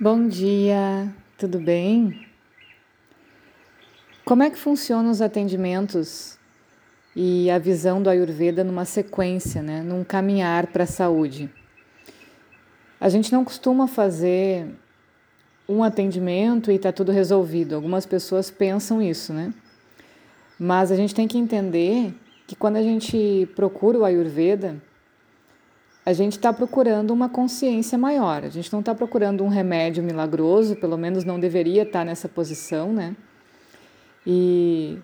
Bom dia, tudo bem? Como é que funcionam os atendimentos e a visão do Ayurveda numa sequência, né? num caminhar para a saúde? A gente não costuma fazer um atendimento e está tudo resolvido. Algumas pessoas pensam isso, né? Mas a gente tem que entender que quando a gente procura o Ayurveda, a gente está procurando uma consciência maior. A gente não está procurando um remédio milagroso, pelo menos não deveria estar tá nessa posição, né? E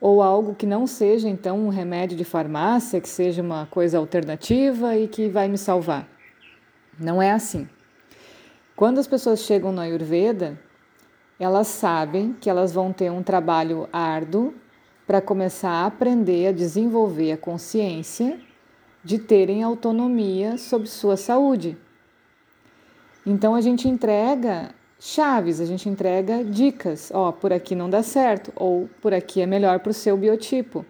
ou algo que não seja então um remédio de farmácia, que seja uma coisa alternativa e que vai me salvar. Não é assim. Quando as pessoas chegam no Ayurveda, elas sabem que elas vão ter um trabalho árduo para começar a aprender a desenvolver a consciência de terem autonomia sobre sua saúde. Então a gente entrega chaves, a gente entrega dicas, ó, por aqui não dá certo, ou por aqui é melhor para o seu biotipo.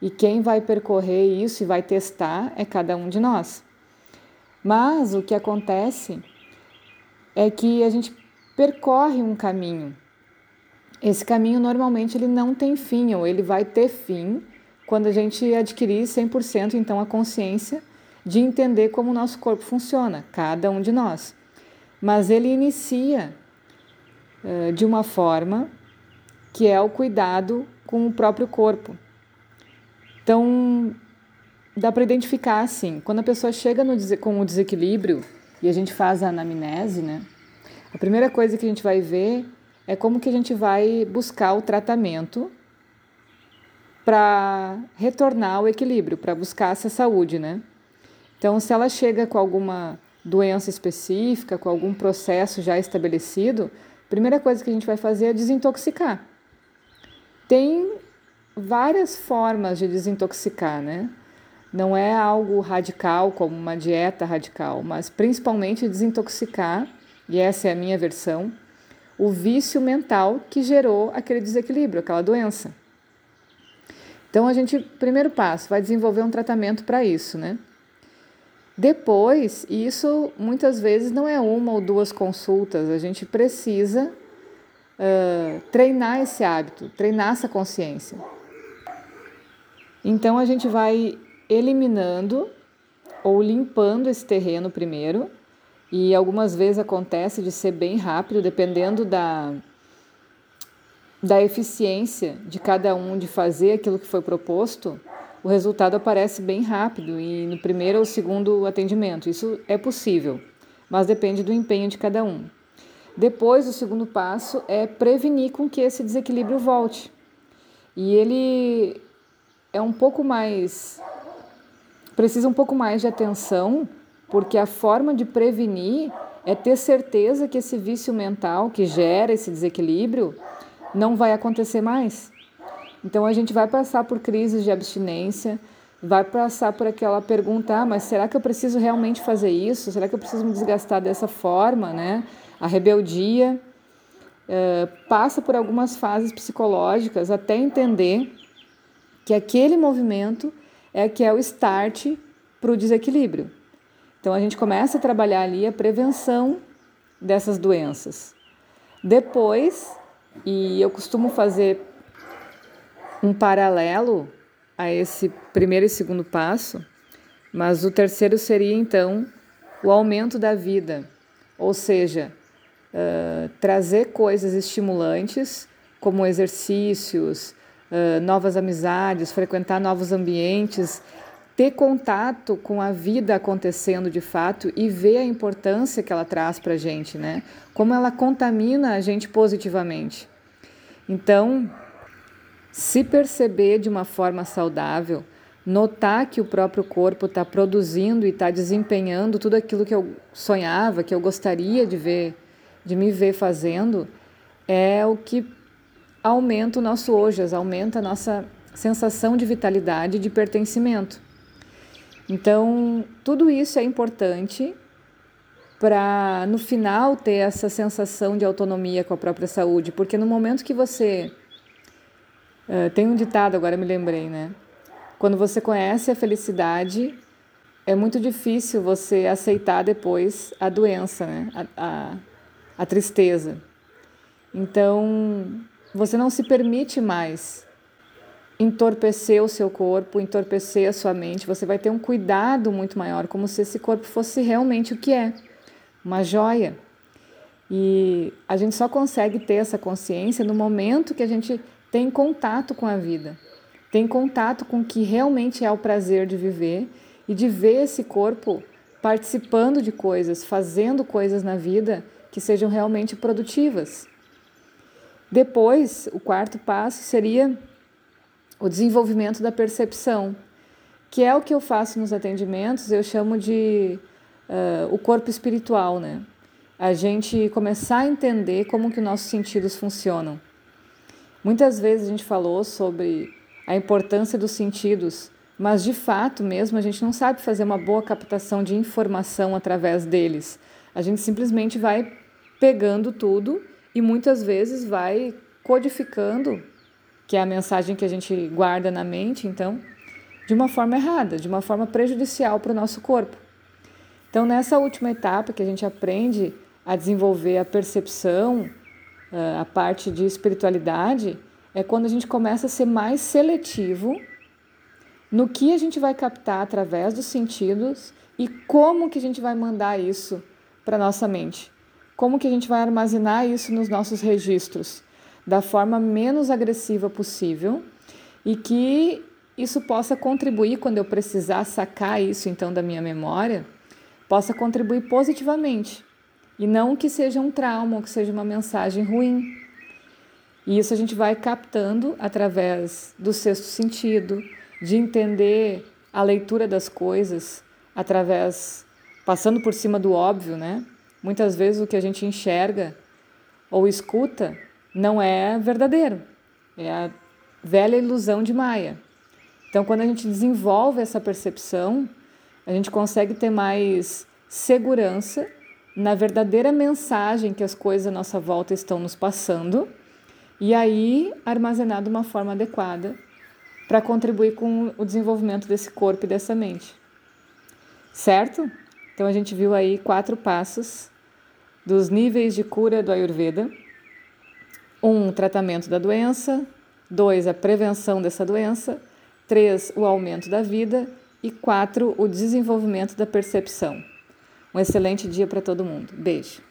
E quem vai percorrer isso e vai testar é cada um de nós. Mas o que acontece é que a gente percorre um caminho. Esse caminho normalmente ele não tem fim, ou ele vai ter fim quando a gente adquirir 100% então a consciência de entender como o nosso corpo funciona, cada um de nós. Mas ele inicia uh, de uma forma que é o cuidado com o próprio corpo. Então, dá para identificar assim, quando a pessoa chega no, com o desequilíbrio e a gente faz a anamnese, né? A primeira coisa que a gente vai ver é como que a gente vai buscar o tratamento para retornar ao equilíbrio, para buscar essa saúde, né? Então, se ela chega com alguma doença específica, com algum processo já estabelecido, a primeira coisa que a gente vai fazer é desintoxicar. Tem várias formas de desintoxicar, né? Não é algo radical, como uma dieta radical, mas principalmente desintoxicar, e essa é a minha versão, o vício mental que gerou aquele desequilíbrio, aquela doença. Então a gente, primeiro passo, vai desenvolver um tratamento para isso, né? Depois, isso muitas vezes não é uma ou duas consultas, a gente precisa uh, treinar esse hábito, treinar essa consciência. Então a gente vai eliminando ou limpando esse terreno primeiro, e algumas vezes acontece de ser bem rápido, dependendo da da eficiência de cada um de fazer aquilo que foi proposto, o resultado aparece bem rápido e no primeiro ou segundo atendimento. Isso é possível, mas depende do empenho de cada um. Depois, o segundo passo é prevenir com que esse desequilíbrio volte. E ele é um pouco mais. precisa um pouco mais de atenção, porque a forma de prevenir é ter certeza que esse vício mental que gera esse desequilíbrio não vai acontecer mais. Então a gente vai passar por crises de abstinência, vai passar por aquela pergunta: ah, mas será que eu preciso realmente fazer isso? Será que eu preciso me desgastar dessa forma, né? A rebeldia uh, passa por algumas fases psicológicas até entender que aquele movimento é que é o start para o desequilíbrio. Então a gente começa a trabalhar ali a prevenção dessas doenças. Depois e eu costumo fazer um paralelo a esse primeiro e segundo passo, mas o terceiro seria então o aumento da vida, ou seja, uh, trazer coisas estimulantes como exercícios, uh, novas amizades, frequentar novos ambientes, ter contato com a vida acontecendo de fato e ver a importância que ela traz para a gente, né? Como ela contamina a gente positivamente. Então, se perceber de uma forma saudável, notar que o próprio corpo está produzindo e está desempenhando tudo aquilo que eu sonhava, que eu gostaria de ver, de me ver fazendo, é o que aumenta o nosso ojas, aumenta a nossa sensação de vitalidade e de pertencimento. Então, tudo isso é importante para no final ter essa sensação de autonomia com a própria saúde, porque no momento que você uh, tem um ditado agora me lembrei, né? Quando você conhece a felicidade, é muito difícil você aceitar depois a doença, né? A, a, a tristeza. Então, você não se permite mais entorpecer o seu corpo, entorpecer a sua mente. Você vai ter um cuidado muito maior, como se esse corpo fosse realmente o que é uma joia. E a gente só consegue ter essa consciência no momento que a gente tem contato com a vida, tem contato com o que realmente é o prazer de viver e de ver esse corpo participando de coisas, fazendo coisas na vida que sejam realmente produtivas. Depois, o quarto passo seria o desenvolvimento da percepção, que é o que eu faço nos atendimentos, eu chamo de uh, o corpo espiritual, né? A gente começar a entender como que os nossos sentidos funcionam. Muitas vezes a gente falou sobre a importância dos sentidos, mas de fato mesmo a gente não sabe fazer uma boa captação de informação através deles. A gente simplesmente vai pegando tudo e muitas vezes vai codificando, que é a mensagem que a gente guarda na mente, então, de uma forma errada, de uma forma prejudicial para o nosso corpo. Então, nessa última etapa que a gente aprende a desenvolver a percepção, eh, a parte de espiritualidade, é quando a gente começa a ser mais seletivo no que a gente vai captar através dos sentidos e como que a gente vai mandar isso para nossa mente. Como que a gente vai armazenar isso nos nossos registros da forma menos agressiva possível e que isso possa contribuir quando eu precisar sacar isso então da minha memória possa contribuir positivamente e não que seja um trauma ou que seja uma mensagem ruim. E isso a gente vai captando através do sexto sentido, de entender a leitura das coisas através passando por cima do óbvio, né? Muitas vezes o que a gente enxerga ou escuta não é verdadeiro. É a velha ilusão de Maia. Então, quando a gente desenvolve essa percepção, a gente consegue ter mais segurança na verdadeira mensagem que as coisas à nossa volta estão nos passando e aí armazenar de uma forma adequada para contribuir com o desenvolvimento desse corpo e dessa mente. Certo? Então a gente viu aí quatro passos dos níveis de cura do Ayurveda. Um, tratamento da doença. Dois, a prevenção dessa doença. Três, o aumento da vida e quatro, o desenvolvimento da percepção. Um excelente dia para todo mundo. Beijo.